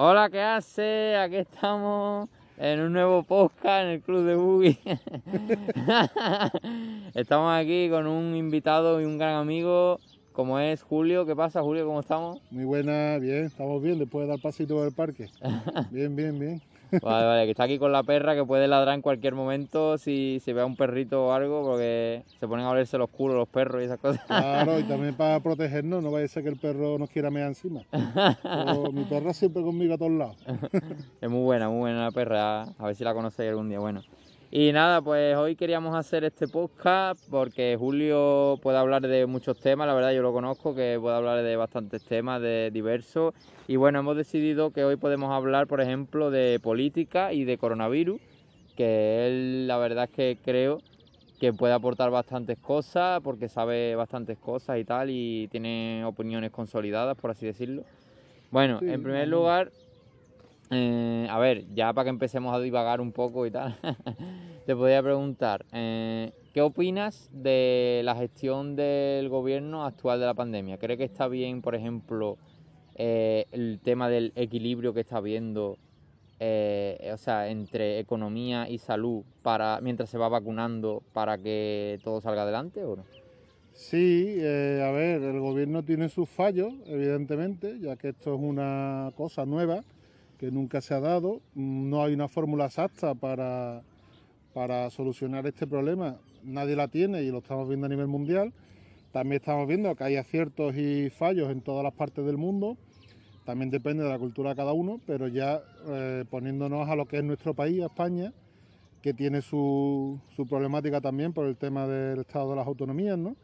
Hola, ¿qué hace? Aquí estamos en un nuevo podcast en el Club de Boogie. estamos aquí con un invitado y un gran amigo como es Julio. ¿Qué pasa, Julio? ¿Cómo estamos? Muy buena, bien, estamos bien después de dar pasito por el parque. Bien, bien, bien. Vale, vale, que está aquí con la perra que puede ladrar en cualquier momento si se ve a un perrito o algo, porque se ponen a olerse los culos los perros y esas cosas. Claro, y también para protegernos, no vaya a ser que el perro nos quiera mear encima. Pero mi perra siempre conmigo a todos lados. es muy buena, muy buena la perra, a ver si la conocéis algún día. Bueno, y nada, pues hoy queríamos hacer este podcast porque Julio puede hablar de muchos temas, la verdad yo lo conozco, que puede hablar de bastantes temas, de diversos. Y bueno, hemos decidido que hoy podemos hablar, por ejemplo, de política y de coronavirus, que él la verdad es que creo que puede aportar bastantes cosas porque sabe bastantes cosas y tal y tiene opiniones consolidadas, por así decirlo. Bueno, en primer lugar, eh, a ver, ya para que empecemos a divagar un poco y tal, te podría preguntar, eh, ¿qué opinas de la gestión del gobierno actual de la pandemia? ¿Cree que está bien, por ejemplo, eh, el tema del equilibrio que está habiendo, o sea, entre economía y salud para mientras se va vacunando para que todo salga adelante o no? Sí, a ver, el gobierno tiene sus fallos, evidentemente, ya que esto es una cosa nueva que nunca se ha dado. No hay una fórmula exacta para, para solucionar este problema. Nadie la tiene y lo estamos viendo a nivel mundial. También estamos viendo que hay aciertos y fallos en todas las partes del mundo. También depende de la cultura de cada uno, pero ya eh, poniéndonos a lo que es nuestro país, España, que tiene su, su, problemática también por el tema del estado de las autonomías, ¿no?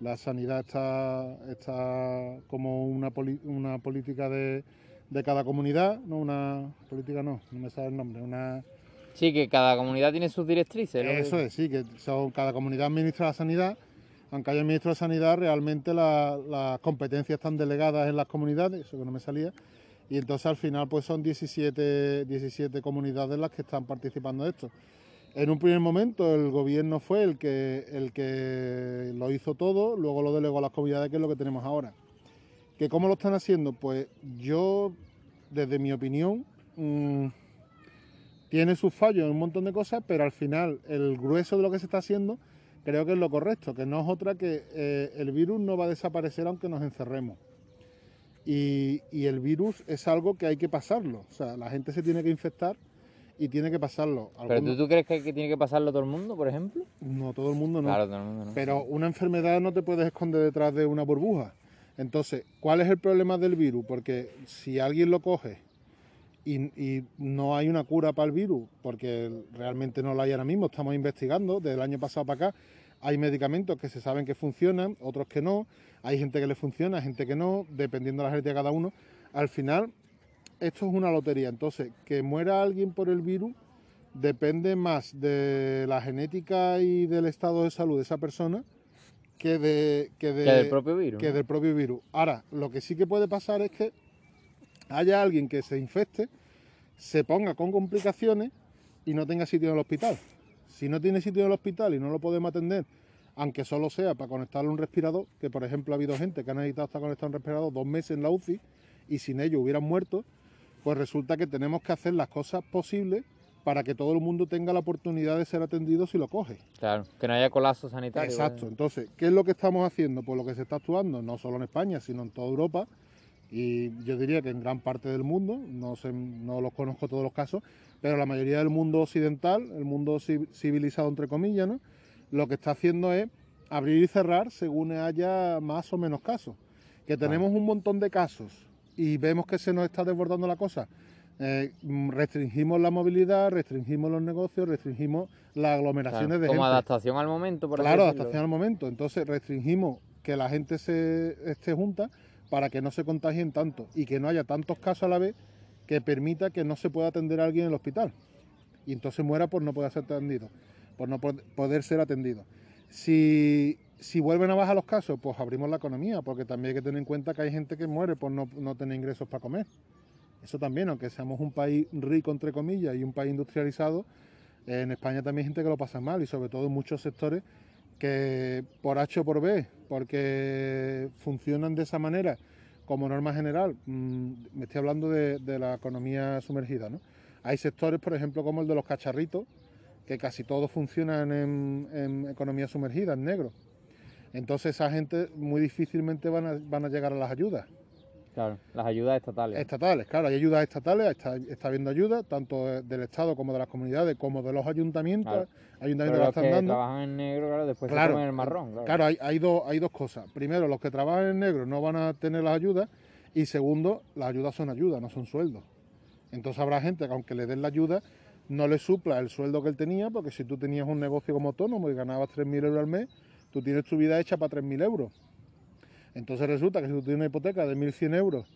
La sanidad está, está como una, una política de, de cada comunidad, no una política, no, no me sabe el nombre, una... Sí, que cada comunidad tiene sus directrices. Eso es, sí, que son, cada comunidad administra la sanidad, aunque haya ministro de sanidad, realmente las competencias están delegadas en las comunidades, eso que no me salía, y entonces al final pues son 17, 17 comunidades las que están participando de esto. En un primer momento el gobierno fue el que, el que lo hizo todo, luego lo delegó a las comunidades, que es lo que tenemos ahora. ¿Que cómo lo están haciendo? Pues yo, desde mi opinión, mm, tiene sus fallos en un montón de cosas, pero al final el grueso de lo que se está haciendo creo que es lo correcto, que no es otra que eh, el virus no va a desaparecer aunque nos encerremos. Y, el virus es algo que hay que pasarlo, o sea, la gente se tiene que infectar y tiene que pasarlo. ¿Pero tú, crees que, tiene que pasarlo todo el mundo, por ejemplo? No, todo el mundo no. Claro, todo el mundo no. Pero una enfermedad no te puedes esconder detrás de una burbuja. Entonces, ¿cuál es el problema del virus? Porque si alguien lo coge y, no hay una cura para el virus, porque realmente no la hay ahora mismo, estamos investigando desde el año pasado para acá, hay medicamentos que se saben que funcionan, otros que no, hay gente que le funciona, gente que no, dependiendo de la genética de cada uno. Al final, esto es una lotería. Entonces, que muera alguien por el virus depende más de la genética y del estado de salud de esa persona que, de, que, del propio virus. Que del propio virus. Ahora, lo que sí que puede pasar es que haya alguien que se infecte, se ponga con complicaciones y no tenga sitio en el hospital. Si no tiene sitio en el hospital y no lo podemos atender, aunque solo sea para conectarle un respirador, que por ejemplo ha habido gente que ha necesitado estar conectado un respirador dos meses en la UCI y sin ello hubieran muerto, pues resulta que tenemos que hacer las cosas posibles para que todo el mundo tenga la oportunidad de ser atendido si lo coge. Claro, que no haya colapso sanitario. Exacto, entonces, ¿qué es lo que estamos haciendo? Pues lo que se está actuando, no solo en España, sino en toda Europa, y yo diría que en gran parte del mundo, no, sé, no los conozco todos los casos, pero la mayoría del mundo occidental, el mundo civilizado entre comillas, ¿no? lo que está haciendo es abrir y cerrar según haya más o menos casos. Que tenemos un montón de casos y vemos que se nos está desbordando la cosa eh, restringimos la movilidad, restringimos los negocios, restringimos las aglomeraciones de gente. Como adaptación al momento, por Claro, adaptación al momento. Entonces restringimos que la gente se esté junta para que no se contagien tanto y que no haya tantos casos a la vez que permita que no se pueda atender a alguien en el hospital. Y entonces muera por no poder ser atendido, por no poder ser atendido. Si, si vuelven a bajar los casos, pues abrimos la economía, porque también hay que tener en cuenta que hay gente que muere por no, no tener ingresos para comer. Eso también, aunque seamos un país rico, entre comillas, y un país industrializado, en España también hay gente que lo pasa mal y sobre todo muchos sectores que por H o por B, porque funcionan de esa manera, como norma general, mm, me estoy hablando de, la economía sumergida, ¿no? Hay sectores, por ejemplo, como el de los cacharritos, que casi todos funcionan en, economía sumergida, en negro. Entonces esa gente muy difícilmente van a llegar a las ayudas. Claro, las ayudas estatales. Estatales, claro, hay ayudas estatales, está, está habiendo ayuda, tanto de- del Estado como de las comunidades, como de los ayuntamientos. Claro. Ayuntamientos los están que dando. trabajan en negro, claro, después Claro, se comen el marrón. Claro. Claro, hay, hay, dos, hay dos cosas. Primero, los que trabajan en negro no van a tener las ayudas. Y segundo, las ayudas son ayudas, no son sueldos. Entonces habrá gente que aunque le den la ayuda, no le supla el sueldo que él tenía, porque si tú tenías un negocio como autónomo y ganabas 3.000 euros al mes, tú tienes tu vida hecha para 3.000 euros. Entonces resulta que si tú tienes una hipoteca de 1.100 euros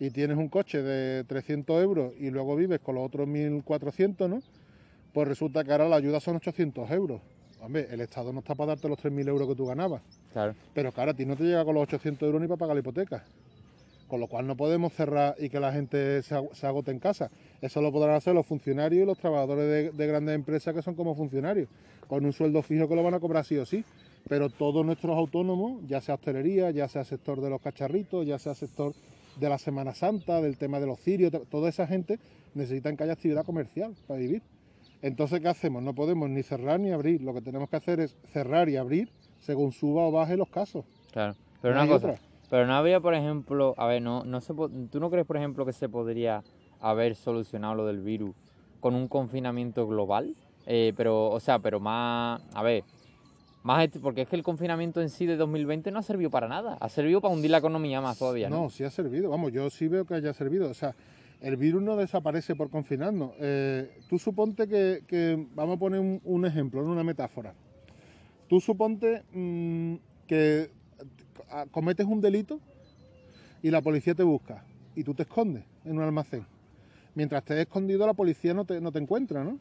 y tienes un coche de 300 euros y luego vives con los otros 1.400, ¿no? Pues resulta que ahora la ayuda son 800 euros. Hombre, el Estado no está para darte los 3.000 euros que tú ganabas. Claro. Pero claro, a ti no te llega con los 800 euros ni para pagar la hipoteca. Con lo cual no podemos cerrar y que la gente se, ag- se agote en casa. Eso lo podrán hacer los funcionarios y los trabajadores de, de grandes empresas que son como funcionarios, con un sueldo fijo que lo van a cobrar sí o sí. Pero todos nuestros autónomos, ya sea hostelería, ya sea sector de los cacharritos, ya sea sector de la Semana Santa, del tema de los cirios, to- toda esa gente necesitan que haya actividad comercial para vivir. Entonces, ¿qué hacemos? No podemos ni cerrar ni abrir. Lo que tenemos que hacer es cerrar y abrir según suba o baje los casos. Claro. Pero No una cosa, otra. pero no habría, por ejemplo, a ver, no, no se ¿tú no crees, por ejemplo, que se podría haber solucionado lo del virus con un confinamiento global? Eh, pero, o sea, pero más, a ver, más, est- porque es que el confinamiento en sí de 2020 no ha servido para nada, ha servido para hundir la economía más todavía, ¿no? No, sí ha servido. Vamos, yo sí veo que haya servido. O sea, el virus no desaparece por confinarnos. Eh, tú suponte que, que- vamos a poner un, un ejemplo, una metáfora. Tú suponte mm, que a- cometes un delito y la policía te busca y tú te escondes en un almacén. Mientras estés escondido, la policía no te, no te encuentra, ¿no?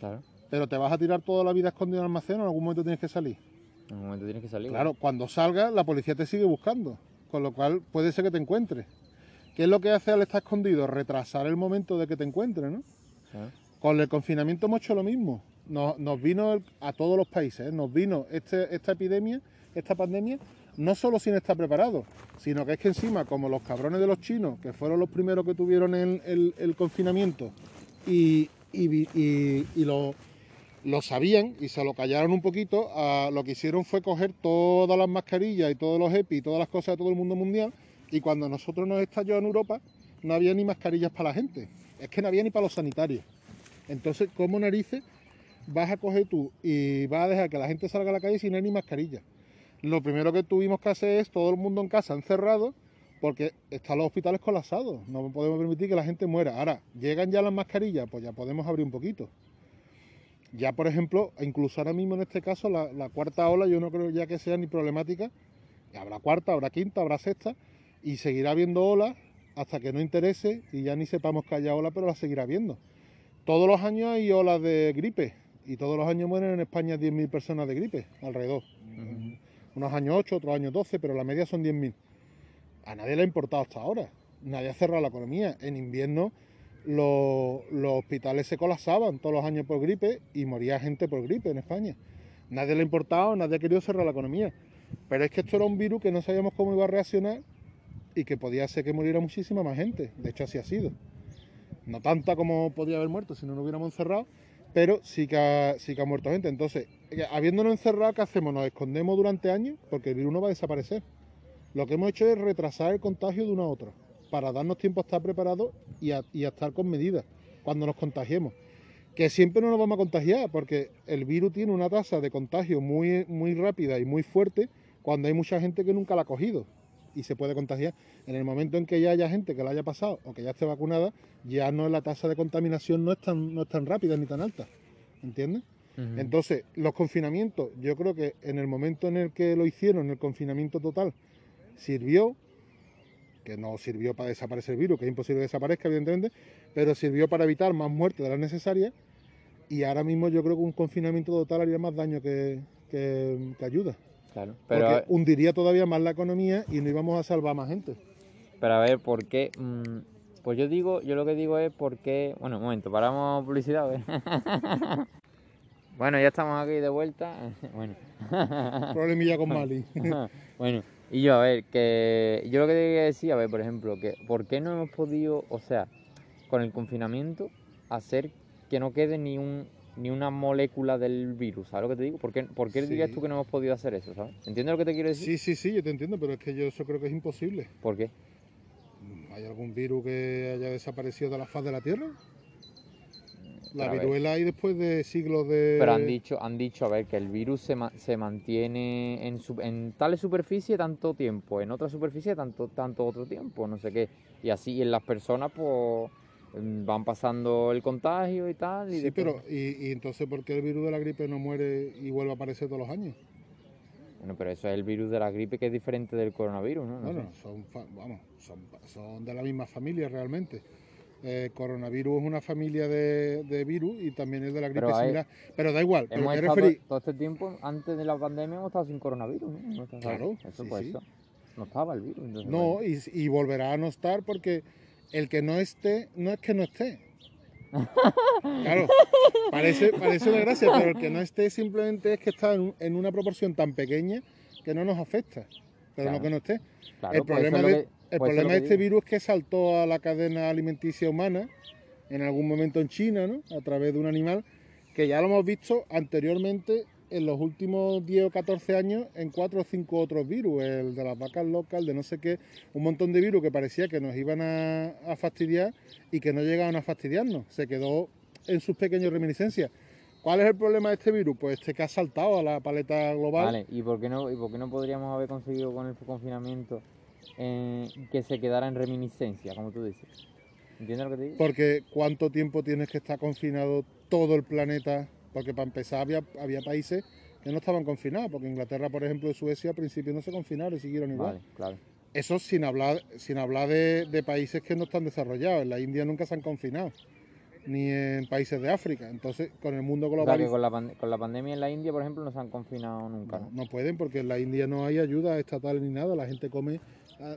Claro, Pero te vas a tirar toda la vida escondido en el almacén o en algún momento tienes que salir. en un momento tienes que salir. Claro, cuando salgas, la policía te sigue buscando, con lo cual puede ser que te encuentre. ¿Qué es lo que hace al estar escondido? Retrasar el momento de que te encuentre, ¿no? Con el confinamiento hemos hecho lo mismo. Nos, nos vino el- a todos los países, ¿eh? nos vino este- esta epidemia, esta pandemia, no solo sin estar preparados, sino que es que encima, como los cabrones de los chinos, que fueron los primeros que tuvieron el, el- el confinamiento y, y y- y lo, lo sabían y se lo callaron un poquito, ah, lo que hicieron fue coger todas las mascarillas y todos los EPI y todas las cosas de todo el mundo mundial y cuando nosotros nos estalló en Europa no había ni mascarillas para la gente, es que no había ni para los sanitarios. Entonces, ¿cómo narices vas a coger tú y vas a dejar que la gente salga a la calle sin ni mascarilla? Lo primero que tuvimos que hacer es todo el mundo en casa encerrado porque están los hospitales colapsados, no podemos permitir que la gente muera. Ahora, llegan ya las mascarillas, pues ya podemos abrir un poquito. Ya, por ejemplo, incluso ahora mismo en este caso, la, la cuarta ola yo no creo ya que sea ni problemática. Habrá cuarta, habrá quinta, habrá sexta y seguirá habiendo olas hasta que no interese y ya ni sepamos que haya ola, pero la seguirá habiendo. Todos los años hay olas de gripe y todos los años mueren en España 10.000 personas de gripe alrededor. Unos años 8, otros años 12, pero la media son 10.000. A nadie le ha importado hasta ahora. Nadie ha cerrado la economía. En invierno los, hospitales se colapsaban todos los años por gripe y moría gente por gripe en España. Nadie le ha importado, nadie ha querido cerrar la economía. Pero es que esto era un virus que no sabíamos cómo iba a reaccionar y que podía ser que muriera muchísima más gente. De hecho, así ha sido. No tanta como podía haber muerto si no nos hubiéramos encerrado, pero sí que ha, sí que ha muerto gente. Entonces, habiéndonos encerrado, ¿qué hacemos? Nos escondemos durante años porque el virus no va a desaparecer. Lo que hemos hecho es retrasar el contagio de una a otra, para darnos tiempo a estar preparados y a, y a estar con medidas cuando nos contagiemos. Que siempre no nos vamos a contagiar, porque el virus tiene una tasa de contagio muy, muy rápida y muy fuerte cuando hay mucha gente que nunca la ha cogido y se puede contagiar. En el momento en que ya haya gente que la haya pasado o que ya esté vacunada, ya no la tasa de contaminación no es tan, no es tan rápida ni tan alta. ¿Entiendes? Entonces, los confinamientos, yo creo que en el momento en el que lo hicieron, el confinamiento total, sirvió, que no sirvió para desaparecer el virus, que es imposible que desaparezca, evidentemente, pero sirvió para evitar más muertes de las necesarias. Y ahora mismo yo creo que un confinamiento total haría más daño que, que- que ayuda. Claro, pero, porque hundiría todavía más la economía y no íbamos a salvar más gente. pero a ver, ¿por qué? Mm, pues yo digo, yo lo que digo es por qué... Bueno, un momento, paramos publicidad, bueno, ya estamos aquí de vuelta. bueno. Problemilla con Mali. bueno, Y yo, a ver, que yo lo que te decir, a ver, por ejemplo, que ¿por qué no hemos podido, o sea, con el confinamiento, hacer que no quede ni un ni una molécula del virus, ¿sabes lo que te digo? ¿Por qué, por qué Sí. dirías tú que no hemos podido hacer eso, ¿sabes? ¿Entiendes lo que te quiero decir? Sí, sí, sí, yo te entiendo, pero es que yo eso creo que es imposible. ¿Por qué? ¿Hay algún virus que haya desaparecido de la faz de la Tierra? La viruela hay después de siglos de... Pero han dicho, han dicho, a ver, que el virus se, ma- se mantiene en, su- en tal superficie tanto tiempo, en otra superficie tanto, tanto otro tiempo, no sé qué. Y así en las personas, pues, mm, van pasando el contagio y tal. Y Sí, después- pero ¿y, y entonces por qué el virus de la gripe no muere y vuelve a aparecer todos los años? Bueno, pero eso es el virus de la gripe que es diferente del coronavirus, ¿no? No Bueno, sé. son, fa- vamos, son, son de la misma familia realmente. Eh, coronavirus es una familia de, de virus y también es de la gripe Pero hay- similar. Pero da igual, pero Hemos me estado referí... todo este tiempo, antes de la pandemia, hemos estado sin coronavirus, ¿no? Claro, Eso sí, sí. eso. No estaba el virus. entonces, No, bueno. y, y volverá a no estar porque el que no esté, no es que no esté. Claro, parece, parece una gracia, pero el que no esté simplemente es que está en, un- en una proporción tan pequeña que no nos afecta, pero Claro. no que no esté. Claro, el pues problema, es de, que- el pues problema de este digo. virus es que saltó a la cadena alimenticia humana en algún momento en China, ¿no? A través de un animal que ya lo hemos visto anteriormente en los últimos 10 o 14 años en cuatro o cinco otros virus, el de las vacas locas, el de no sé qué, un montón de virus que parecía que nos iban a, a fastidiar y que no llegaban a fastidiarnos. Se quedó en sus pequeñas reminiscencias. ¿Cuál es el problema de este virus? Pues este que ha saltado a la paleta global. Vale, ¿y por qué no, y por qué no podríamos haber conseguido con el confinamiento eh, que se quedara en reminiscencia, como tú dices? ¿Entiendes lo que te digo? Porque cuánto tiempo tienes que estar confinado todo el planeta. Porque para empezar había, había países que no estaban confinados. Porque Inglaterra, por ejemplo, y Suecia al principio no se confinaron y siguieron igual. Vale, claro. Eso sin hablar, sin hablar de, de países que no están desarrollados. En la India nunca se han confinado. Ni en países de África. Entonces, con el mundo O sea, global con la, con la pandemia en la India, por ejemplo, no se han confinado nunca, no, ¿no? no pueden porque en la India no hay ayuda estatal ni nada. La gente come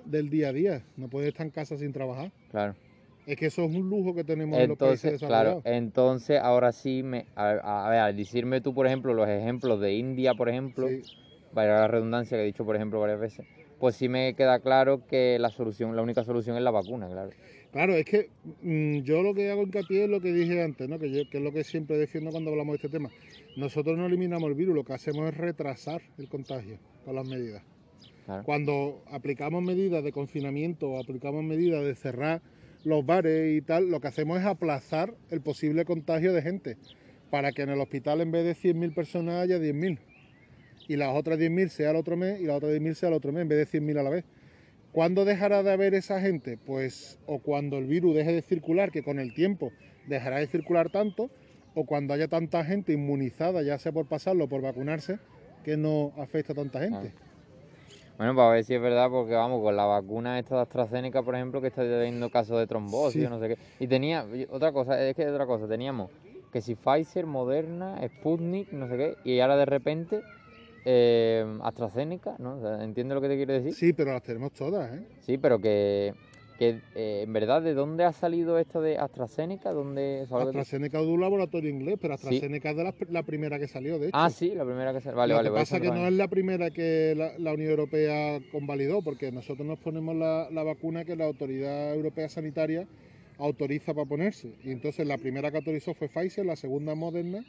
del día a día. No puede estar en casa sin trabajar. Claro. Es que eso es un lujo que tenemos en los países Entonces, claro, entonces ahora sí, me, a, a ver, al decirme tú, por ejemplo, los ejemplos de India, por ejemplo, Sí. vaya la redundancia que he dicho, por ejemplo, varias veces, pues sí me queda claro que la solución, la única solución es la vacuna, claro. Claro, es que mm, yo lo que hago hincapié es lo que dije antes, ¿no? que, yo- que es lo que siempre defiendo cuando hablamos de este tema. Nosotros no eliminamos el virus, lo que hacemos es retrasar el contagio con las medidas. Claro. Cuando aplicamos medidas de confinamiento o aplicamos medidas de cerrar los bares y tal, lo que hacemos es aplazar el posible contagio de gente para que en el hospital en vez de 100.000 personas haya 10.000 y las otras 10.000 sea el otro mes y las otras 10.000 sea el otro mes en vez de 100.000 a la vez. ¿Cuándo dejará de haber esa gente? Pues o cuando el virus deje de circular, que con el tiempo dejará de circular tanto, o cuando haya tanta gente inmunizada, ya sea por pasarlo o por vacunarse, que no afecta a tanta gente. Bueno, para ver si es verdad, porque vamos, con la vacuna esta de AstraZeneca, por ejemplo, que está teniendo casos de trombosis, Sí. o no sé qué. Y tenía, otra cosa, es que otra cosa, teníamos que si Pfizer, Moderna, Sputnik, no sé qué, y ahora de repente eh, AstraZeneca, ¿no? O sea, ¿Entiendes lo que te quiero decir? Sí, pero las tenemos todas, ¿eh? Sí, pero que, que eh, en verdad, ¿de dónde ha salido esto de AstraZeneca? ¿Dónde, ¿sabes lo que te- AstraZeneca es de un laboratorio inglés, pero Sí. AstraZeneca es de la, la primera que salió, de hecho. Ah, sí, la primera que se... Vale, Lo vale. que pues pasa que no no es. la primera que la, la Unión Europea convalidó, porque nosotros nos ponemos la, la vacuna que la Autoridad Europea Sanitaria autoriza para ponerse. Y entonces la primera que autorizó fue Pfizer, la segunda Moderna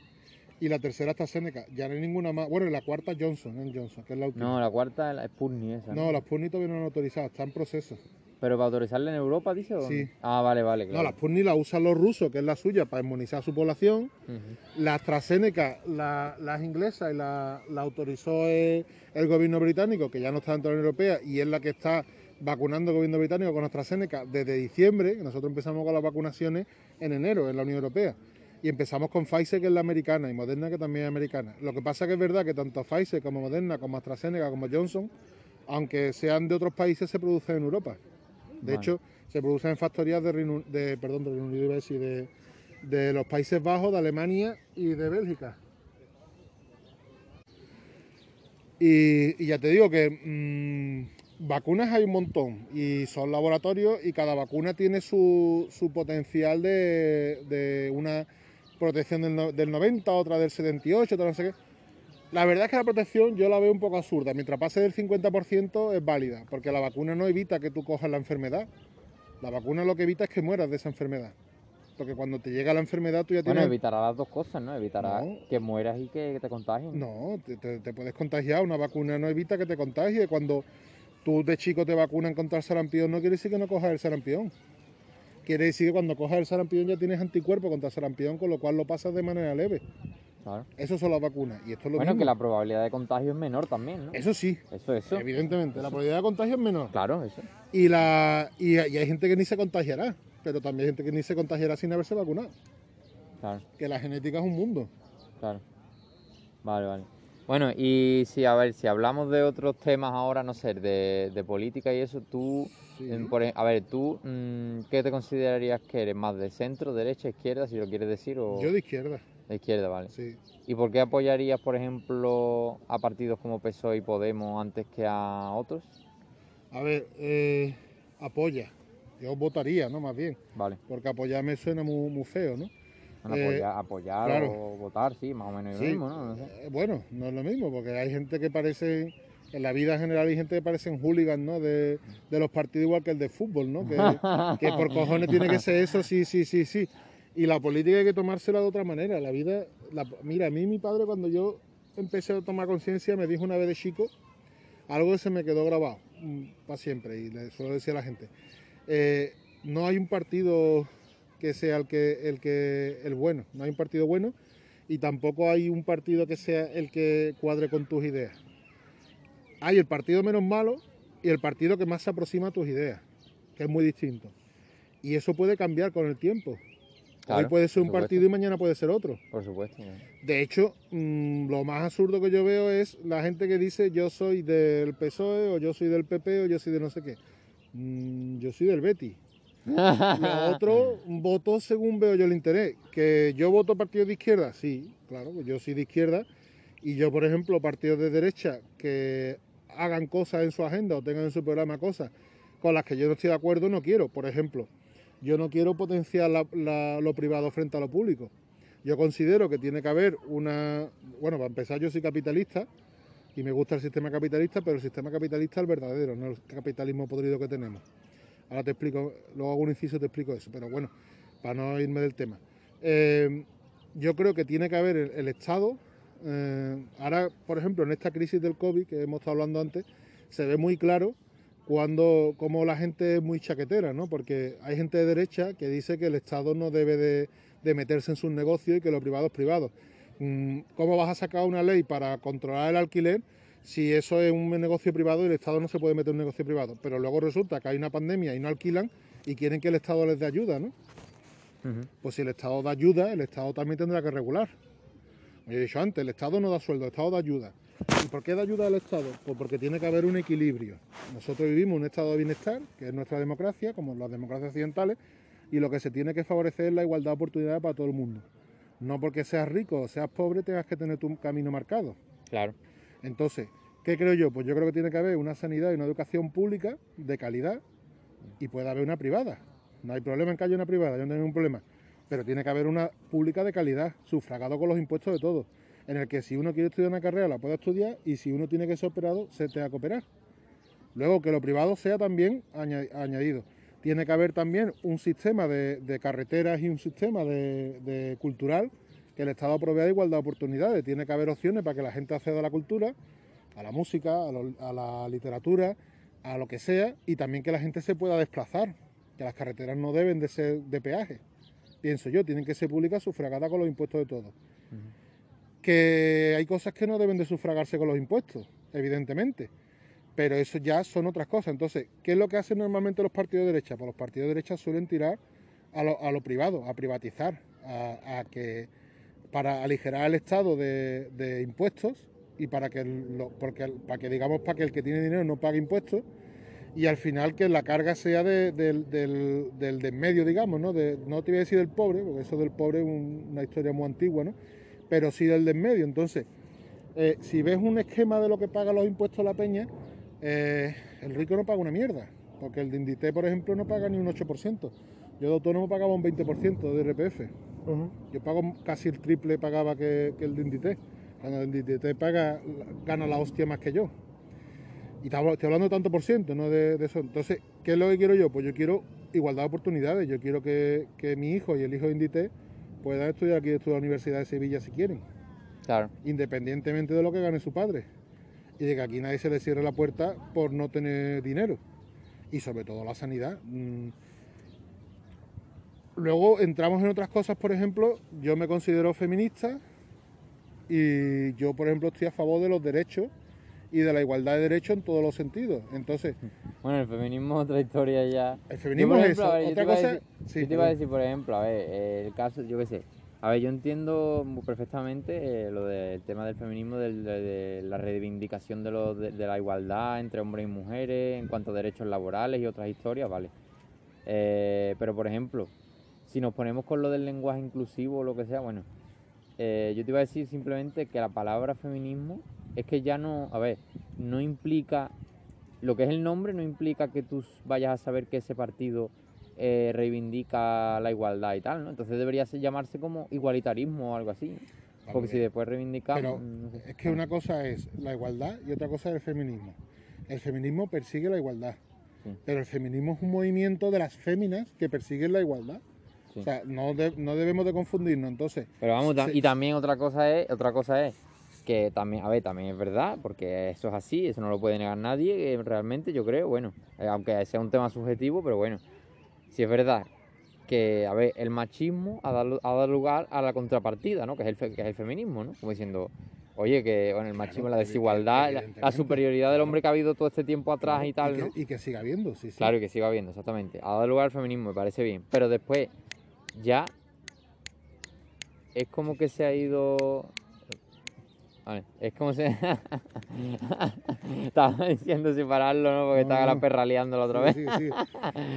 y la tercera AstraZeneca. Ya no hay ninguna más. Bueno, la cuarta Johnson, ¿eh? Johnson, que es la última. No, la cuarta es Sputnik esa. No, las Sputnik todavía no han autorizado, está en proceso. Pero para autorizarla en Europa, dice o? Sí. Ah, vale, vale, No, claro. las Sputnik la usan los rusos, que es la suya, para inmunizar a su población. La AstraZeneca, la- las inglesas, y la, la autorizó el, el gobierno británico, que ya no está dentro de la Unión Europea, y es la que está vacunando el gobierno británico con AstraZeneca desde diciembre, que nosotros empezamos con las vacunaciones en enero en la Unión Europea. Y empezamos con Pfizer, que es la americana, y Moderna, que también es americana. Lo que pasa que es verdad que tanto Pfizer como Moderna, como AstraZeneca, como Johnson, aunque sean de otros países, se producen en Europa. De Vale. hecho, se producen en factorías de, Reino- de perdón, de Reino Unido, de, de los Países Bajos, de Alemania y de Bélgica. Y, y ya te digo que mm, vacunas hay un montón y son laboratorios y cada vacuna tiene su, su potencial de, de una protección del, del 90, otra del 78, otra no sé qué. La verdad es que la protección yo la veo un poco absurda. Mientras pase del 50% es válida, porque la vacuna no evita que tú cojas la enfermedad. La vacuna lo que evita es que mueras de esa enfermedad. Porque cuando te llega la enfermedad tú ya Bueno, tienes... evitará las dos cosas, ¿no? Evitará No. que mueras y que te contagien. No, te, te- te puedes contagiar. Una vacuna no evita que te contagie. Cuando tú de chico te vacunan contra el sarampión, no quiere decir que no cojas el sarampión. Quiere decir que cuando cojas el sarampión ya tienes anticuerpos contra el sarampión, con lo cual lo pasas de manera leve. Claro. Eso son las vacunas. Y esto es lo Bueno, mismo. que la probabilidad de contagio es menor también, ¿no? Eso sí, Eso, eso. evidentemente. La probabilidad de contagio es menor. Claro, eso. Y, la, y, y hay gente que ni se contagiará. Pero también hay gente que ni se contagiará sin haberse vacunado. Claro, Que la genética es un mundo. claro. Vale, vale. Bueno, y si, a ver, si hablamos de otros temas ahora, no sé, de, de política y eso, tú, Sí. en- por e- a ver, tú, mm, ¿qué te considerarías que eres? ¿Más de centro, derecha, izquierda, si lo quieres decir, o Yo de izquierda, de izquierda, vale? sí. ¿Y por qué apoyarías, por ejemplo, a partidos como PSOE y Podemos antes que a otros? A ver, eh, apoya. Yo votaría, ¿no? Más bien. Vale, Porque apoyar me suena muy, muy feo, ¿no? bueno, Eh, apoyar, apoyar claro. o votar, sí, más o menos Sí. lo mismo, ¿no? No sé. Eh, bueno, no es lo mismo, porque hay gente que parece, en la vida general hay gente que parecen hooligans, ¿no? De, de los partidos igual que el de fútbol, ¿no? Que, que por cojones tiene que ser eso, sí, sí, sí, sí. Y la política hay que tomársela de otra manera. La vida, mira, a mí mi padre cuando yo empecé a tomar conciencia me dijo una vez de chico algo que se me quedó grabado para siempre y le suelo decir a la gente. eh, no hay un partido que sea el que, el que el bueno, no hay un partido bueno y tampoco hay un partido que sea el que cuadre con tus ideas. Hay el partido menos malo y el partido que más se aproxima a tus ideas, que es muy distinto. Y eso puede cambiar con el tiempo. Hoy puede ser un partido y mañana puede ser otro. Por supuesto. De hecho, mm, lo más absurdo que yo veo es la gente que dice yo soy del PSOE o yo soy del PP o yo soy de no sé qué. Mm, yo soy del Betty. Lo otro, voto según veo yo el interés. Que yo voto partidos de izquierda, sí, claro, pues yo soy de izquierda. Y yo, por ejemplo, partidos de derecha que hagan cosas en su agenda o tengan en su programa cosas con las que yo no estoy de acuerdo, no quiero. Por ejemplo, yo no quiero potenciar lo privado frente a lo público. Yo considero que tiene que haber una... Bueno, para empezar, yo soy capitalista y me gusta el sistema capitalista, pero el sistema capitalista es el verdadero, no el capitalismo podrido que tenemos. Ahora te explico, luego hago un inciso y te explico eso, pero bueno, para no irme del tema. Eh, yo creo que tiene que haber el, el Estado. eh, ahora, por ejemplo, en esta crisis del COVID que hemos estado hablando antes, se ve muy claro cuando como la gente es muy chaquetera, ¿no? Porque hay gente de derecha que dice que el Estado no debe de, de meterse en sus negocios y que lo privado es privado. Mm, ¿Cómo vas a sacar una ley para controlar el alquiler si eso es un negocio privado y el Estado no se puede meter en un negocio privado? Pero luego resulta que hay una pandemia y no alquilan y quieren que el Estado les dé ayuda, ¿no? Pues si el Estado da ayuda, el Estado también tendrá que regular. Como he dicho antes, el Estado no da sueldo, el Estado da ayuda. ¿Y por qué da ayuda al Estado? Pues porque tiene que haber un equilibrio. Nosotros vivimos un estado de bienestar, que es nuestra democracia, como las democracias occidentales, y lo que se tiene que favorecer es la igualdad de oportunidades para todo el mundo. No porque seas rico o seas pobre tengas que tener tu camino marcado. Claro. Entonces, ¿qué creo yo? Pues yo creo que tiene que haber una sanidad y una educación pública de calidad y puede haber una privada. No hay problema en que haya una privada, yo no tengo ningún problema. Pero tiene que haber una pública de calidad, sufragado con los impuestos de todos, en el que si uno quiere estudiar una carrera la pueda estudiar y si uno tiene que ser operado se tenga que operar. Luego que lo privado sea también aña- añadido. Tiene que haber también un sistema de, carreteras y un sistema de, cultural que el Estado provea igualdad de oportunidades. Tiene que haber opciones para que la gente acceda a la cultura, a la música, a la literatura, a lo que sea, y también que la gente se pueda desplazar, que las carreteras no deben de ser de peaje, pienso yo, tienen que ser públicas sufragadas con los impuestos de todos. Que hay cosas que no deben de sufragarse con los impuestos, evidentemente, pero eso ya son otras cosas. Entonces, ¿qué es lo que hacen normalmente los partidos de derecha? Pues los partidos de derecha suelen tirar a lo, privado, a privatizar, a, que para aligerar al Estado de, impuestos y para que, el- porque, el- para que digamos para que el que tiene dinero no pague impuestos y al final que la carga sea de- del, del, medio, digamos, ¿no? No te voy a decir del pobre, porque eso del pobre es un- una historia muy antigua, ¿no? Pero sí del de en medio. Entonces, eh, si ves un esquema de lo que paga los impuestos la peña, eh, el rico no paga una mierda, porque el de Inditex, por ejemplo, no paga ni un 8%. Yo de autónomo pagaba un 20% de RPF. Yo pago casi el triple pagaba que, que el de Inditex. Cuando Inditex paga, gana la hostia más que yo. Y estoy hablando tanto por ciento, no de, eso. Entonces, ¿qué es lo que quiero yo? Pues yo quiero igualdad de oportunidades. Yo quiero que, mi hijo y el hijo de Inditex puedan estudiar aquí en la Universidad de Sevilla si quieren. Claro. Independientemente de lo que gane su padre. Y de que aquí nadie se le cierre la puerta por no tener dinero. Y sobre todo la sanidad. Mm. Luego entramos en otras cosas, por ejemplo, yo me considero feminista y yo, por ejemplo, estoy a favor de los derechos y de la igualdad de derechos en todos los sentidos. Entonces, bueno, el feminismo es otra historia ya. El feminismo es eso. otra cosa, yo te iba a decir, por ejemplo, a ver, el caso, yo qué sé. A ver, yo entiendo perfectamente eh, lo del tema del feminismo, de, la reivindicación de, lo, de, la igualdad entre hombres y mujeres en cuanto a derechos laborales y otras historias, vale. Eh, pero, por ejemplo, si nos ponemos con lo del lenguaje inclusivo o lo que sea, bueno, eh, yo te iba a decir simplemente que la palabra feminismo es que ya no, a ver, no implica, lo que es el nombre no implica que tú vayas a saber que ese partido eh, reivindica la igualdad y tal, ¿no? Entonces debería llamarse como igualitarismo o algo así. Porque si después reivindica... Pero es que una cosa es la igualdad y otra cosa es el feminismo. El feminismo persigue la igualdad. Pero el feminismo es un movimiento de las féminas que persiguen la igualdad. O sea, no, no debemos de confundirnos, entonces. Pero vamos, y también otra cosa es, otra cosa es que también, a ver, también es verdad, porque eso es así, eso no lo puede negar nadie, eh, realmente yo creo, bueno, eh, aunque sea un tema subjetivo, pero bueno, si es verdad que, a ver, el machismo ha dado, ha dado lugar a la contrapartida, ¿no? Que es el, que es el feminismo, ¿no? Como diciendo, oye, que bueno, el machismo, la desigualdad, la, superioridad del hombre que ha habido todo este tiempo atrás y tal, ¿no? Y que siga habiendo, sí, sí. Claro, y que siga habiendo, exactamente. Ha dado lugar al feminismo, me parece bien. Pero después, ya es como que se ha ido. Vale, es como se. estaba diciendo separarlo, ¿no? Porque estaba la perra liándola otra vez. Sí, sí.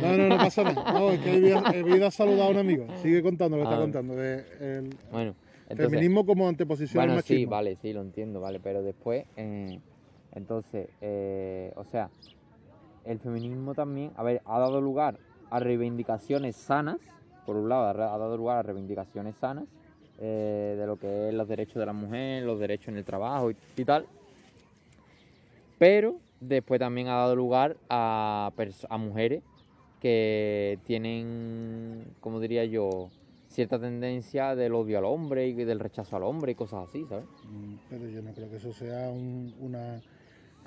No, no, no pasa nada. No, es que he ido a saludar a un amigo. Sigue contando lo que está contando. De el bueno, feminismo como anteposición bueno, al machismo. Sí, vale, sí, lo entiendo, vale. Pero después, eh, entonces, eh, o sea, el feminismo también, a ver, ha dado lugar a reivindicaciones sanas por un lado, ha dado lugar a reivindicaciones sanas eh, de lo que es los derechos de la mujer, los derechos en el trabajo y, tal. Pero después también ha dado lugar a, a mujeres que tienen, como diría yo, cierta tendencia del odio al hombre y del rechazo al hombre y cosas así, ¿sabes? Mm, pero yo no creo que eso sea una...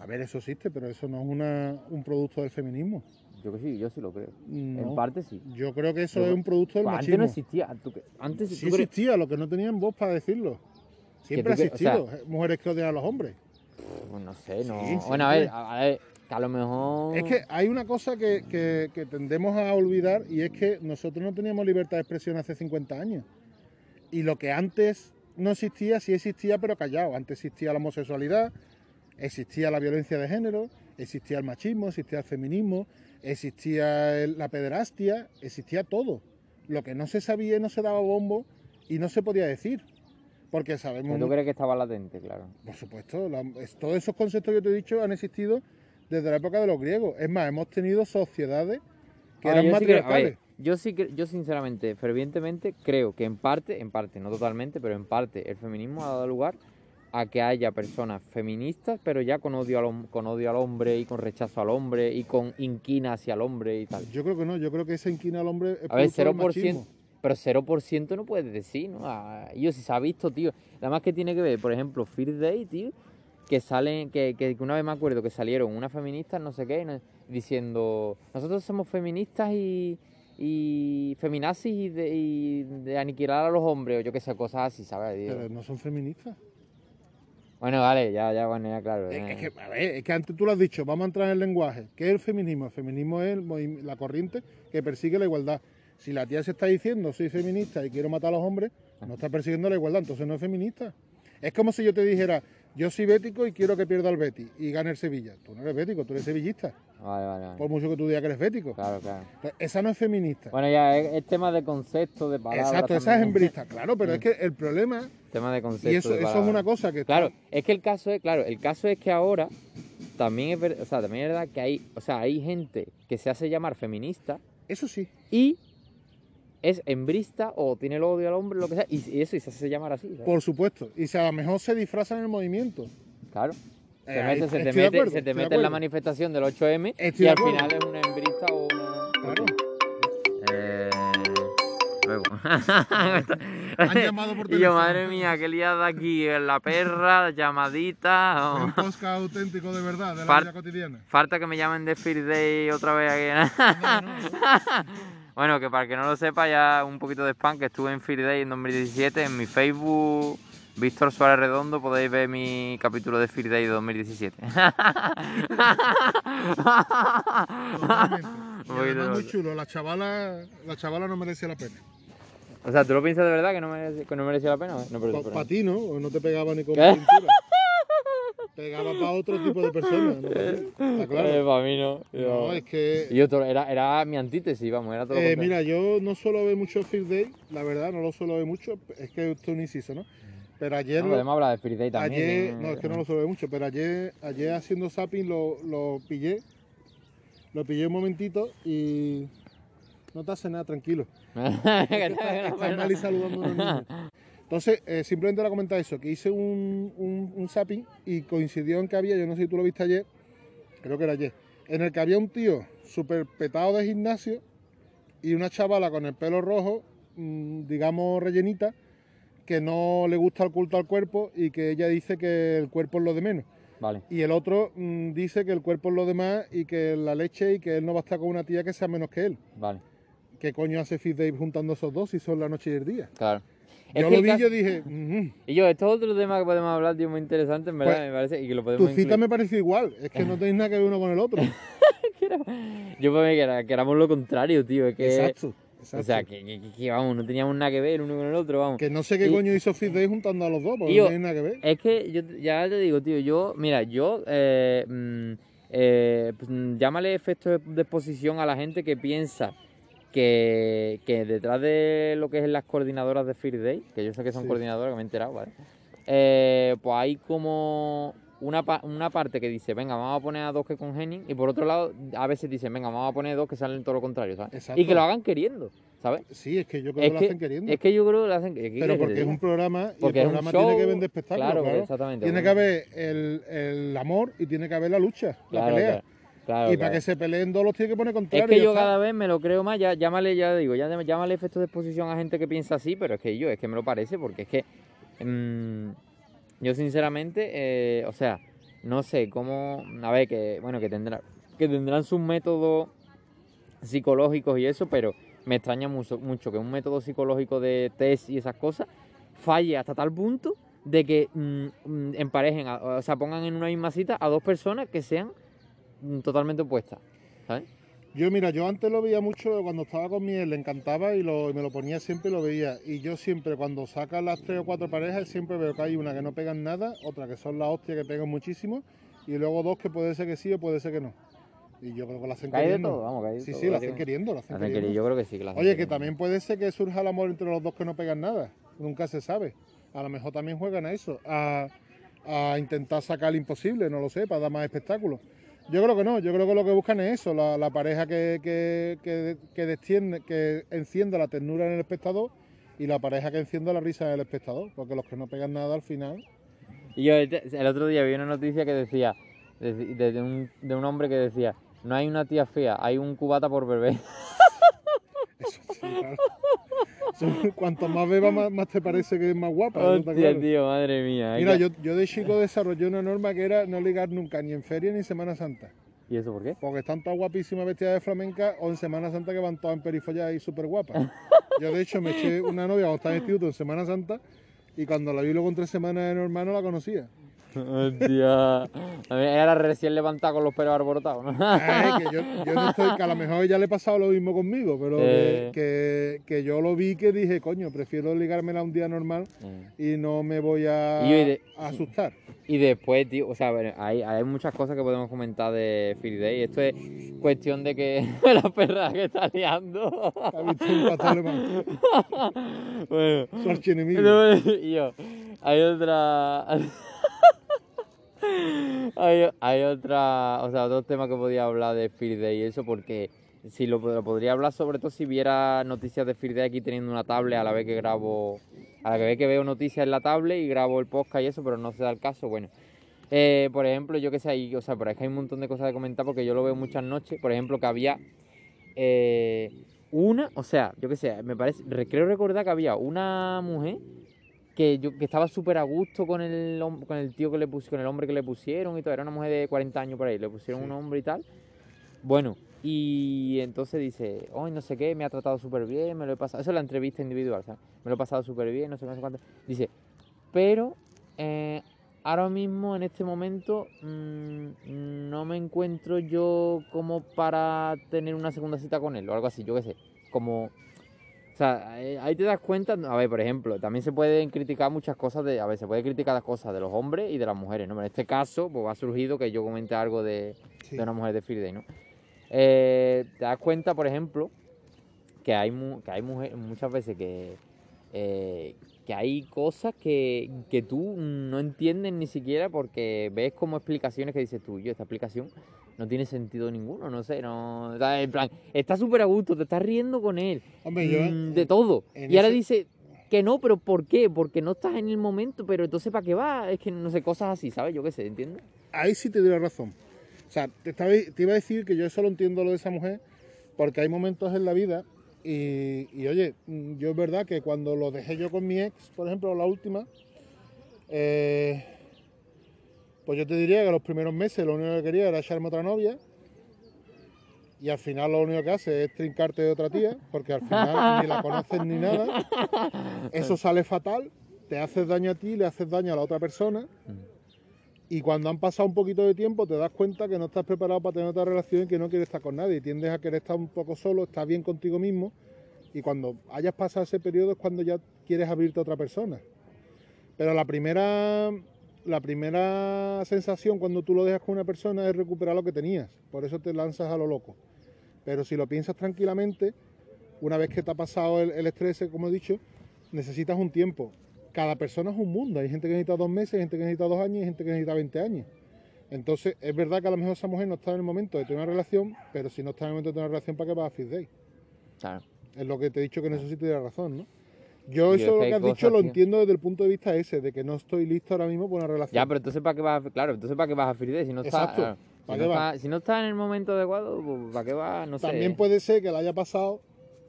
A ver, eso existe, pero eso no es una, un producto del feminismo. Yo que sí, yo sí lo creo. En parte sí. Yo creo que eso es un producto del pues machismo. Antes no existía. Antes sí existía, lo que no tenían voz para decirlo. Siempre ha existido. mujeres que odian a los hombres. Pues no sé, no. bueno, a ver, a ver, que a lo mejor. Es que hay una cosa que, que, que, tendemos a olvidar y es que nosotros no teníamos libertad de expresión hace 50 años. Y lo que antes no existía, sí existía, pero callado. Antes existía la homosexualidad, existía la violencia de género, existía el machismo, existía el feminismo, existía la pederastia, existía todo. Lo que no se sabía y no se daba bombo y no se podía decir. Porque sabemos. ¿Tú crees que estaba latente, claro? Por supuesto. todos esos conceptos que te he dicho han existido desde la época de los griegos. Es más, hemos tenido sociedades que eran matriarcales. yo sí que, yo sinceramente, fervientemente, creo que en parte, en parte, no totalmente, pero en parte, el feminismo ha dado lugar a que haya personas feministas, pero ya con odio, al, con odio al hombre y con rechazo al hombre y con inquina hacia el hombre y tal. Yo creo que no, yo creo que esa inquina al hombre es A ver, 0%, pero 0% no puedes decir, ¿no? Ah, yo si se ha visto, tío. Además que tiene que ver, por ejemplo, First Day, tío, que salen, que, que una vez me acuerdo que salieron unas feministas, no sé qué, diciendo, nosotros somos feministas y, y feminazis y de, y de aniquilar a los hombres, o yo qué sé, cosas así, ¿sabes? Pero no son feministas. Bueno, vale, ya, ya, bueno, ya claro. Es, que, a ver, es que antes tú lo has dicho, vamos a entrar en el lenguaje. ¿Qué es el feminismo? El feminismo es la corriente que persigue la igualdad. Si la tía se está diciendo soy feminista y quiero matar a los hombres, no está persiguiendo la igualdad, entonces no es feminista. Es como si yo te dijera, yo soy bético y quiero que pierda el Betis y gane el Sevilla. Tú no eres bético, tú eres sevillista. Vale, vale, Por mucho que tú digas que eres bético. Claro, claro. Pues esa no es feminista. Bueno, ya es, tema de concepto, de palabras. Exacto, esa es hembrista, claro, pero es que el problema. Tema de concepto. Y eso, eso es una cosa que. Claro, es que el caso es, claro, el caso es que ahora también es, verdad, o sea, también es verdad que hay, o sea, hay gente que se hace llamar feminista. Eso sí. Y es hembrista o tiene el odio al hombre, lo que sea, y, y eso, y se hace llamar así. ¿sabes? Por supuesto. Y si a lo mejor se disfrazan en el movimiento. Claro. Eh, Se, ahí mete, se te mete, acuerdo, se te mete en la manifestación del 8M Estoy y de al acuerdo. final es una hembrista o una... Claro. Eh, luego. Han llamado por y yo, teléfono. madre mía, qué liada aquí, la perra, llamadita. Un podcast auténtico de verdad, de la Far- vida cotidiana. Falta que me llamen de Fear Day otra vez aquí. No, no, no. Bueno, que para el que no lo sepa, ya un poquito de spam, que estuve en Fear Day en 2017 en mi Facebook. Víctor Suárez Redondo, podéis ver mi capítulo de Fear Day 2017. Totalmente. Muy chulo. La chavala, la chavala no merecía la pena. O sea, ¿tú lo piensas de verdad que no, merece- que no merecía la pena? No, pero, pero- Para ti, ¿no? O No te pegaba ni con pintura. Pegaba para otro tipo de personas. ¿no? Está Eh, claro. para mí no. Yo- No, es que Y yo todo- era, era mi antítesis, vamos, era todo lo Eh, mira, yo no suelo ver mucho Field Day, la verdad, no lo suelo ver mucho, es que esto es un inciso, ¿no? Pero ayer, No, podemos hablar de Spirit Day también. ayer ¿eh? no, es que no lo suelo ver mucho, pero ayer, ayer haciendo zapping lo, lo pillé, lo pillé un momentito y no te hace nada, tranquilo. Está, mal y saludando a unos niños. Entonces, eh, simplemente era comentar eso, que hice un, un, un zapping y coincidió en que había, yo no sé si tú lo viste ayer, creo que era ayer, en el que había un tío súper petado de gimnasio y una chavala con el pelo rojo, mm, digamos rellenita, que no le gusta el culto al cuerpo y que ella dice que el cuerpo es lo de menos. Vale. Y el otro mm, dice que el cuerpo es lo de más y que la leche y que él no va a estar con una tía que sea menos que él. Vale, ¿Qué coño hace Fit Dave juntando esos dos si son la noche y el día? claro. Yo lo el vi yo dije. Y yo, esto es otro tema que podemos hablar, tío, muy interesante, en verdad, Pues, me parece, y que lo tu podemos cita incluir. me pareció igual, es que no tenéis nada que ver uno con el otro. Yo para mí que, era, que éramos lo contrario, tío, es que... Exacto. O exacto. sea, que, que- que- que, vamos, no teníamos nada que ver uno con el otro, vamos. Que no sé qué y- coño hizo Fit Day juntando a los dos, porque yo- no tiene nada que ver. Es que yo ya te digo, tío, yo, mira, yo, eh, mm, eh, pues, mm, llámale efecto de exposición a la gente que piensa que, que detrás de lo que es las coordinadoras de Fear Day, que yo sé que son Sí. coordinadoras, que me he enterado, ¿vale? Eh, pues hay como una, una parte que dice, venga, vamos a poner a dos que congenien, y por otro lado, a veces dicen, venga, vamos a poner dos que salen todo lo contrario, ¿sabes? Exacto. Y que lo hagan queriendo, ¿sabes? Sí, es que yo creo Es que lo hacen queriendo. es que yo creo que lo hacen... ¿qué Pero porque es un programa y Porque el es un programa tiene que vender espectáculos. claro, Claro, exactamente, Tiene bueno. que haber el, el amor y tiene que haber la lucha, la pelea. claro, claro, y para que se peleen dos los tiene que poner Es contrario. que yo cada vez me lo creo más, ya, llámale, ya digo, ya llámale efecto de exposición a gente que piensa así, pero es que yo, es que me lo parece, porque es que mm, yo sinceramente, eh, o sea, no sé cómo, a ver, que bueno, que tendrá, que tendrán sus métodos psicológicos y eso, pero me extraña mucho, mucho que un método psicológico de test y esas cosas falle hasta tal punto de que mm, mm, emparejen, a- o sea, pongan en una misma cita a dos personas que sean totalmente opuestas, ¿sabes? Yo, mira, yo antes lo veía mucho cuando estaba con mi ex, le encantaba y, lo, y me lo ponía siempre y lo veía. Y yo siempre, cuando sacan las tres o cuatro parejas, siempre veo que hay una que no pegan nada, otra que son la hostia que pegan muchísimo, y luego dos que puede ser que sí o puede ser que no. Y yo creo que la hacen Que hay de queriendo. todo, vamos, hay de sí, todo, sí, la hacen queriendo, la hacen Hacen queriendo. yo creo que sí que la hacen Oye, que queriendo. también puede ser que surja el amor entre los dos que no pegan nada. Nunca se sabe. A lo mejor también juegan a eso, a, a intentar sacar el imposible, no lo sé, para dar más espectáculo. Yo creo que no, yo creo que lo que buscan es eso, la, la pareja que, que, que, que destiende- que encienda la ternura en el espectador y la pareja que encienda la risa en el espectador, porque los que no pegan nada al final. Y yo el otro día vi una noticia que decía, de, de- de un, de un hombre que decía, no hay una tía fea, hay un cubata por bebé. Eso sí, claro. Cuanto más beba, más, más te parece que es más guapa. ¿no? Hostia, claro. tío, madre mía. Mira, que- yo, yo de chico desarrollé una norma que era no ligar nunca ni en feria ni en Semana Santa. ¿Y eso por qué? Porque están todas guapísimas vestidas de flamenca o en Semana Santa que van todas en perifollas y súper guapas. Yo de hecho me eché una novia cuando estaba en instituto en Semana Santa y cuando la vi luego en tres semanas de normal no la conocía. Hostia. A mí era recién levantada con los pelos alborotados, ¿no? Ay, que yo, yo no estoy, que a lo mejor ya le he pasado lo mismo conmigo, pero Eh. que, que, que yo lo vi que dije, coño, prefiero ligármela un día normal y no me voy a, Y yo, y de- a asustar. Y después, tío, o sea, bueno, hay, hay muchas cosas que podemos comentar de Free Day. Esto es cuestión de que la perra que está liando. Bueno. No, y yo, hay otra. Hay, hay otra. O sea, otro tema que podía hablar de Day y eso, porque si lo, podría hablar sobre todo si viera noticias de Firde aquí teniendo una tablet a la vez que grabo, a la vez que veo noticias en la tablet y grabo el podcast y eso, pero no se da el caso, bueno. Eh, por ejemplo, yo que sé, ahí, o sea, por que hay un montón de cosas de comentar porque yo lo veo muchas noches. Por ejemplo, que había eh, una, o sea, yo que sé, me parece, creo recordar que había una mujer que, yo, que estaba súper a gusto con el, con el tío que le pusieron, con el hombre que le pusieron y todo. Era una mujer de 40 años por ahí, le pusieron un hombre y tal. Bueno, y entonces dice, hoy no sé qué, me ha tratado súper bien, me lo he pasado. Eso es la entrevista individual, ¿sabes? Me lo he pasado súper bien, no sé, no sé cuánto. Dice, pero eh, ahora mismo, en este momento, mmm, no me encuentro yo como para tener una segunda cita con él o algo así, yo qué sé. Como sea, eh, ahí te das cuenta, a ver, por ejemplo, también se pueden criticar muchas cosas de, a ver, se puede criticar las cosas de los hombres y de las mujeres, ¿no? en este caso, pues ha surgido que yo comente algo de, de una mujer de Friday, ¿no? Eh, te das cuenta, por ejemplo, que hay, que hay mujeres muchas veces que, eh, que hay cosas que, que, tú no entiendes ni siquiera porque ves como explicaciones que dices tú, yo, esta explicación no tiene sentido ninguno, no sé, no. En plan, está súper a gusto, te estás riendo con él. Hombre, yo. Mm, de todo. Y ahora dice que no, pero ¿por qué? Porque no estás en el momento, pero entonces ¿para qué va? Es que no sé, cosas así, ¿sabes? Yo qué sé, ¿entiendes? Ahí sí te doy la razón. O sea, te, te iba a decir que yo solo entiendo lo de esa mujer porque hay momentos en la vida y, y, oye, yo es verdad que cuando lo dejé yo con mi ex, por ejemplo, la última, eh, pues yo te diría que los primeros meses lo único que quería era echarme otra novia. Y al final lo único que hace es trincarte de otra tía, porque al final ni la conoces ni nada. Eso sale fatal, te haces daño a ti, le haces daño a la otra persona. Y cuando han pasado un poquito de tiempo te das cuenta que no estás preparado para tener otra relación y que no quieres estar con nadie. Y tiendes a querer estar un poco solo, estás bien contigo mismo. Y cuando hayas pasado ese periodo es cuando ya quieres abrirte a otra persona. Pero la primera la primera sensación cuando tú lo dejas con una persona es recuperar lo que tenías. Por eso te lanzas a lo loco. Pero si lo piensas tranquilamente, una vez que te ha pasado el, estrés, como he dicho, necesitas un tiempo. Cada persona es un mundo. Hay gente que necesita dos meses, hay gente que necesita dos años y gente que necesita 20 años. Entonces, es verdad que a lo mejor esa mujer no está en el momento de tener una relación, pero si no está en el momento de tener una relación, ¿para qué vas a Fit Day? Claro. Es lo que te he dicho que necesito la razón, ¿no? Yo eso lo que has dicho lo entiendo desde el punto de vista ese, de que no estoy listo ahora mismo para una relación. Ya, pero entonces para qué vas a, claro, entonces para qué vas a Fride si no estás si, no está, si no está en el momento adecuado, pues ¿para qué vas? No También puede ser que le haya pasado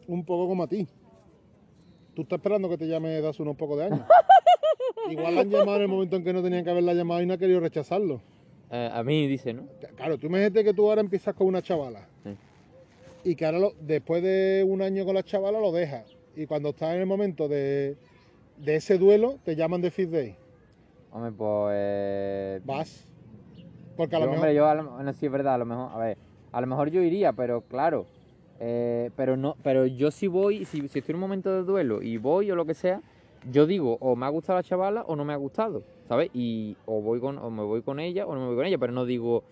un poco como a ti. Tú estás esperando que te llame das unos pocos de años. Igual la han llamado en el momento en que no tenían que haberla llamado y no ha querido rechazarlo. Eh, a mí dice, ¿no? Claro, tú imagínate que tú ahora empiezas con una chavala. Y que ahora después de un año con la chavala lo dejas y cuando estás en el momento de, ese duelo, te llaman de Fit Day. Hombre, pues. Vas. Porque a lo mejor. Hombre, yo, no, sí es verdad, a lo mejor. A ver, a lo mejor yo iría, pero claro. Eh, pero no pero yo si voy, si, si, estoy en un momento de duelo y voy o lo que sea, yo digo, o me ha gustado la chavala o no me ha gustado, ¿sabes? Y o voy con, o me voy con ella o no me voy con ella, pero no digo.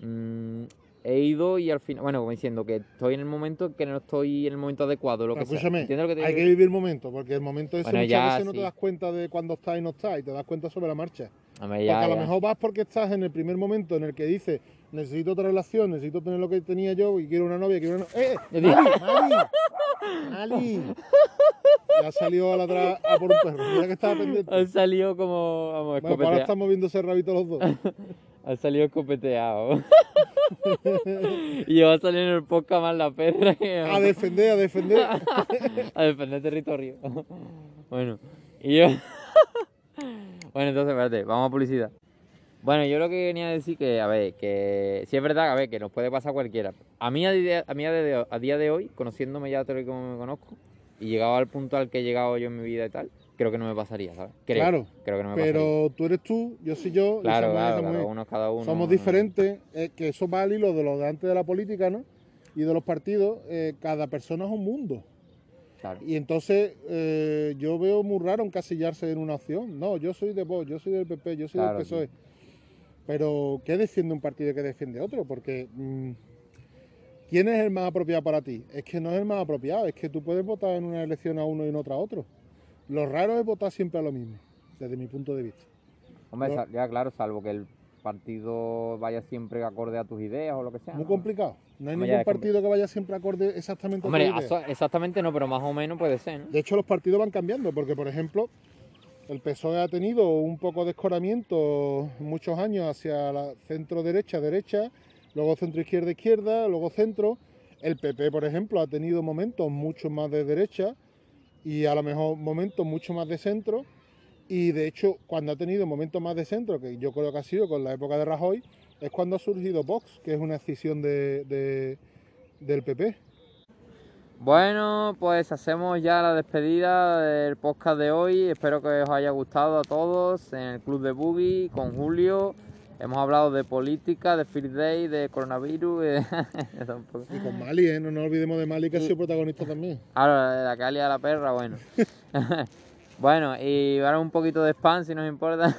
Mmm, he ido y al final, bueno, como diciendo que estoy en el momento que no estoy en el momento adecuado, lo que escúchame, hay que vivir el momento, porque el momento es bueno, muchas veces no te das cuenta de cuando estás y no estás, y te das cuenta sobre la marcha. porque a lo mejor vas porque estás en el primer momento en el que dices, necesito otra relación, necesito tener lo que tenía yo y quiero una novia, quiero una ¡Eh! ¡Ali! ¡Ali! ¡Ali! Ya ha salido a ladrar a por un perro, mira que estaba pendiente. Han salido como, vamos, bueno, pues ahora estamos viendo ese rabito los dos. Han salido escopeteado. y va a salir en el podcast más la perra. A defender, a defender. a defender territorio. bueno, y yo. bueno, entonces, espérate, vamos a publicidad. Bueno, yo lo que venía a decir que, a ver, que si es verdad, a ver, que nos puede pasar cualquiera. A mí, a día, a, mí de, a día de hoy, conociéndome ya tal y como me conozco, y llegado al punto al que he llegado yo en mi vida y tal, creo que no me pasaría, ¿sabes? claro, creo que no me pero tú eres tú, yo soy yo. Claro, claro, claro uno cada uno. Somos diferentes, eh, que eso va al hilo de lo de antes de la política, ¿no? Y de los partidos, eh, cada persona es un mundo. Claro. Y entonces eh, yo veo muy raro encasillarse en una opción. No, yo soy de Vox, yo soy del PP, yo soy del PSOE. Pero, ¿qué defiende un partido y qué defiende otro? Porque... Mm, ¿Quién es el más apropiado para ti? Es que no es el más apropiado, es que tú puedes votar en una elección a uno y en otra a otro. Lo raro es votar siempre a lo mismo, desde mi punto de vista. Hombre, ya claro, salvo que el partido vaya siempre acorde a tus ideas o lo que sea. Muy ¿no? complicado. No hay Hombre, ningún partido que vaya siempre acorde exactamente a Hombre, idea. aso- exactamente no, pero más o menos puede ser, ¿no? De hecho, los partidos van cambiando, porque, por ejemplo, el PSOE ha tenido un poco de escoramiento muchos años hacia la centro-derecha, derecha, luego centro-izquierda, izquierda, luego centro. El PP, por ejemplo, ha tenido momentos mucho más de derecha y a lo mejor momentos mucho más de centro. Y de hecho, cuando ha tenido momentos más de centro, que yo creo que ha sido con la época de Rajoy, es cuando ha surgido Vox, que es una escisión de, de- del PP. Bueno, pues hacemos ya la despedida del podcast de hoy. Espero que os haya gustado a todos en el Club de Boogie con Julio. Hemos hablado de política, de Field Day, de coronavirus. de-. Y con Mali, ¿eh? no nos olvidemos de Mali, que ha sido protagonista también. Ahora, la calia a la perra, bueno. bueno, y ahora un poquito de spam si nos importa.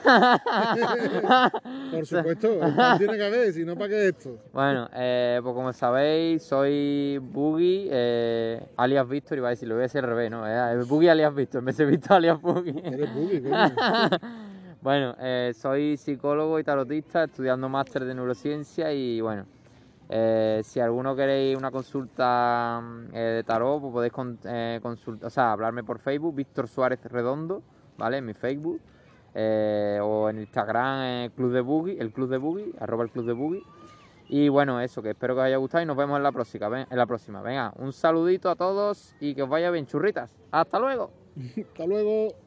Por supuesto, pan tiene que haber, si no, ¿para qué esto? Bueno, eh, pues como sabéis, soy Boogie, eh, alias Víctor, iba a decir, lo voy a decir al revés, ¿no? Eh, Boogie alias Víctor, en vez de Víctor alias Boogie. Eres boogie, coño. bueno, eh, soy psicólogo y tarotista, estudiando máster de neurociencia y bueno, eh, si alguno queréis una consulta mm, eh, de tarot, pues podéis con, o sea, hablarme por Facebook, Víctor Suárez Redondo, ¿vale? En mi Facebook. o en Instagram, Club de Boogie, el Club de Boogie, arroba el Club de Boogie. Y bueno, eso, que espero que os haya gustado y nos vemos en la próxima. En la próxima. Venga, un saludito a todos y que os vaya bien, churritas. Hasta luego. Hasta luego.